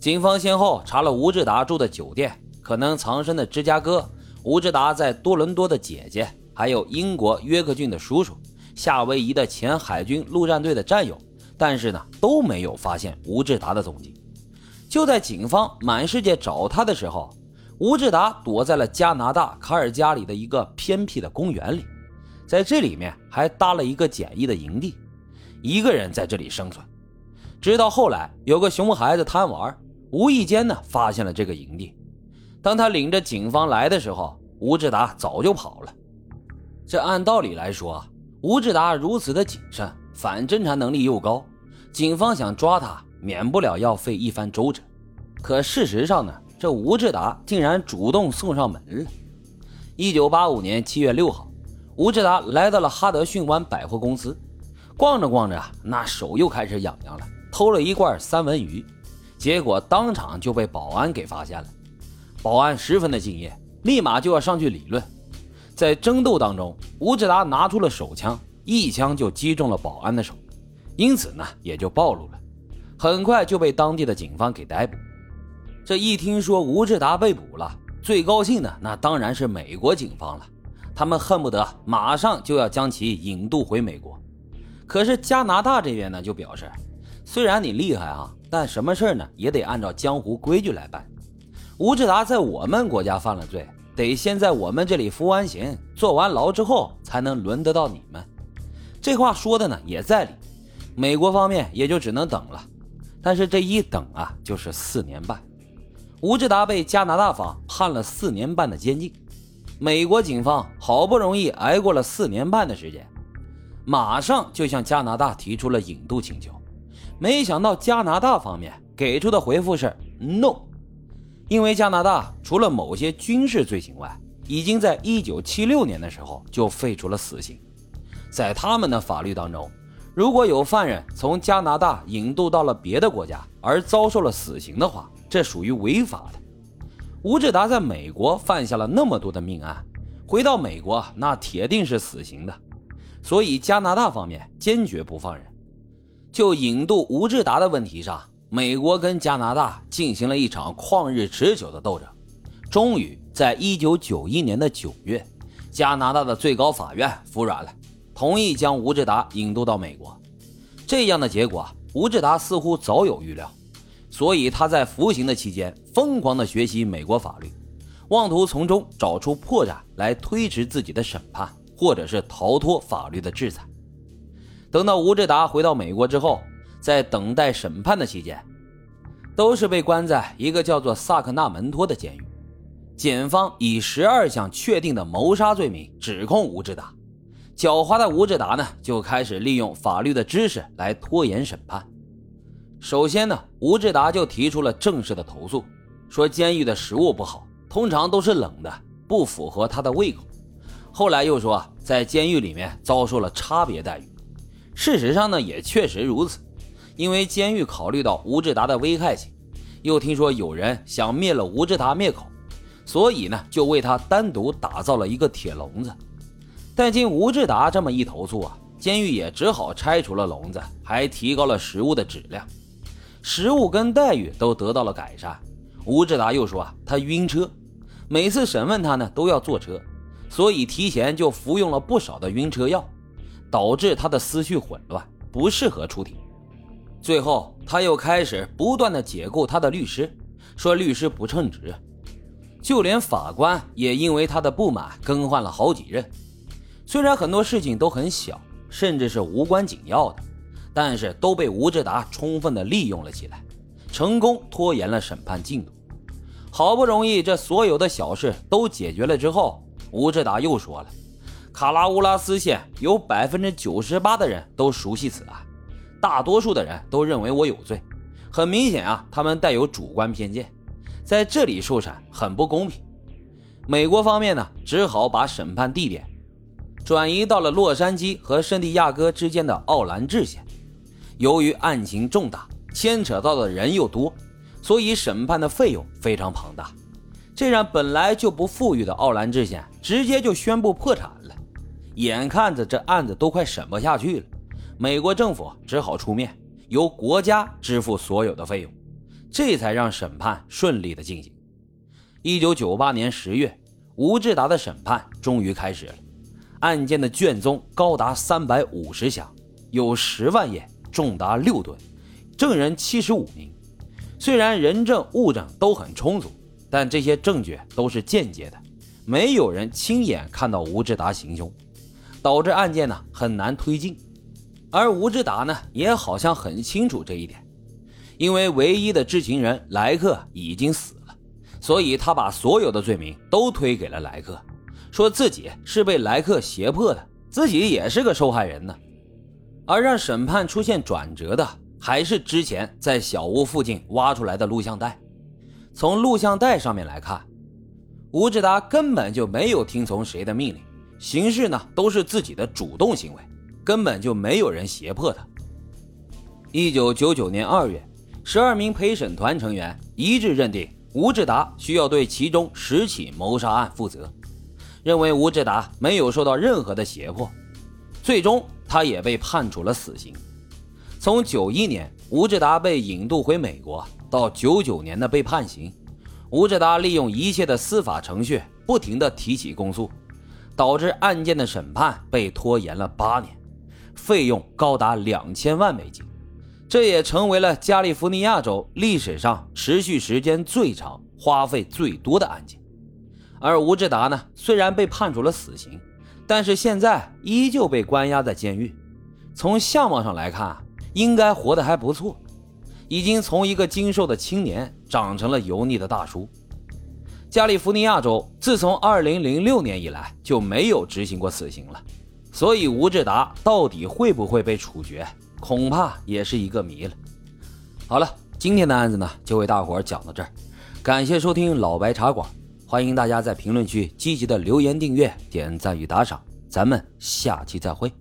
警方先后查了吴志达住的酒店、可能藏身的芝加哥、吴志达在多伦多的姐姐，还有英国约克郡的叔叔、夏威夷的前海军陆战队的战友，但是呢都没有发现吴志达的踪迹。就在警方满世界找他的时候，吴志达躲在了加拿大卡尔加里的一个偏僻的公园里，在这里面还搭了一个简易的营地，一个人在这里生存。直到后来，有个熊孩子贪玩，无意间呢发现了这个营地。当他领着警方来的时候，吴志达早就跑了。这按道理来说，吴志达如此的谨慎，反侦查能力又高，警方想抓他，免不了要费一番周折。可事实上呢，这吴志达竟然主动送上门了。一九八五年七月六号，吴志达来到了哈德逊湾百货公司，逛着逛着，那手又开始痒痒了。偷了一罐三文鱼，结果当场就被保安给发现了。保安十分的敬业，立马就要上去理论。在争斗当中，吴志达拿出了手枪，一枪就击中了保安的手，因此呢也就暴露了。很快就被当地的警方给逮捕。这一听说吴志达被捕了，最高兴的那当然是美国警方了，他们恨不得马上就要将其引渡回美国。可是加拿大这边呢就表示。虽然你厉害啊，但什么事呢也得按照江湖规矩来办。吴志达在我们国家犯了罪，得先在我们这里服完刑、坐完牢之后，才能轮得到你们。这话说的呢也在理，美国方面也就只能等了。但是这一等啊，就是四年半。吴志达被加拿大方判了四年半的监禁，美国警方好不容易挨过了四年半的时间，马上就向加拿大提出了引渡请求。没想到加拿大方面给出的回复是 no，因为加拿大除了某些军事罪行外，已经在一九七六年的时候就废除了死刑。在他们的法律当中，如果有犯人从加拿大引渡到了别的国家而遭受了死刑的话，这属于违法的。吴志达在美国犯下了那么多的命案，回到美国那铁定是死刑的，所以加拿大方面坚决不放人。就引渡吴志达的问题上，美国跟加拿大进行了一场旷日持久的斗争。终于，在一九九一年的九月，加拿大的最高法院服软了，同意将吴志达引渡到美国。这样的结果，吴志达似乎早有预料，所以他在服刑的期间疯狂地学习美国法律，妄图从中找出破绽来推迟自己的审判，或者是逃脱法律的制裁。等到吴志达回到美国之后，在等待审判的期间，都是被关在一个叫做萨克纳门托的监狱。检方以十二项确定的谋杀罪名指控吴志达，狡猾的吴志达呢就开始利用法律的知识来拖延审判。首先呢，吴志达就提出了正式的投诉，说监狱的食物不好，通常都是冷的，不符合他的胃口。后来又说在监狱里面遭受了差别待遇。事实上呢，也确实如此，因为监狱考虑到吴志达的危害性，又听说有人想灭了吴志达灭口，所以呢，就为他单独打造了一个铁笼子。但经吴志达这么一投诉啊，监狱也只好拆除了笼子，还提高了食物的质量，食物跟待遇都得到了改善。吴志达又说啊，他晕车，每次审问他呢都要坐车，所以提前就服用了不少的晕车药。导致他的思绪混乱，不适合出庭。最后，他又开始不断的解雇他的律师，说律师不称职。就连法官也因为他的不满更换了好几任。虽然很多事情都很小，甚至是无关紧要的，但是都被吴志达充分的利用了起来，成功拖延了审判进度。好不容易这所有的小事都解决了之后，吴志达又说了。卡拉乌拉斯县有百分之九十八的人都熟悉此案，大多数的人都认为我有罪。很明显啊，他们带有主观偏见，在这里受审很不公平。美国方面呢，只好把审判地点转移到了洛杉矶和圣地亚哥之间的奥兰治县。由于案情重大，牵扯到的人又多，所以审判的费用非常庞大，这让本来就不富裕的奥兰治县直接就宣布破产。眼看着这案子都快审不下去了，美国政府只好出面，由国家支付所有的费用。这才让审判顺利的进行。一九九八年十月，吴志达的审判终于开始了。案件的卷宗高达三百五十箱，有十万页，重达六吨，证人七十五名。虽然人证物证都很充足，但这些证据都是间接的，没有人亲眼看到吴志达行凶，导致案件呢很难推进。而吴志达呢也好像很清楚这一点，因为唯一的知情人莱克已经死了，所以他把所有的罪名都推给了莱克，说自己是被莱克胁迫的，自己也是个受害人呢。而让审判出现转折的。还是之前在小屋附近挖出来的录像带。从录像带上面来看，吴志达根本就没有听从谁的命令，行事呢都是自己的主动行为，根本就没有人胁迫他。一九九九年二月，十二名陪审团成员一致认定吴志达需要对其中十起谋杀案负责，认为吴志达没有受到任何的胁迫，最终他也被判处了死刑。从九一年吴志达被引渡回美国，到九九年的被判刑，吴志达利用一切的司法程序，不停的提起公诉，导致案件的审判被拖延了八年，费用高达两千万美金，这也成为了加利福尼亚州历史上持续时间最长、花费最多的案件。而吴志达呢，虽然被判处了死刑，但是现在依旧被关押在监狱。从相貌上来看。应该活得还不错，已经从一个精瘦的青年长成了油腻的大叔。加利福尼亚州自从2006年以来就没有执行过死刑了，所以吴志达到底会不会被处决，恐怕也是一个谜了。好了，今天的案子呢就为大伙讲到这儿，感谢收听老白茶馆，欢迎大家在评论区积极的留言、订阅、点赞与打赏，咱们下期再会。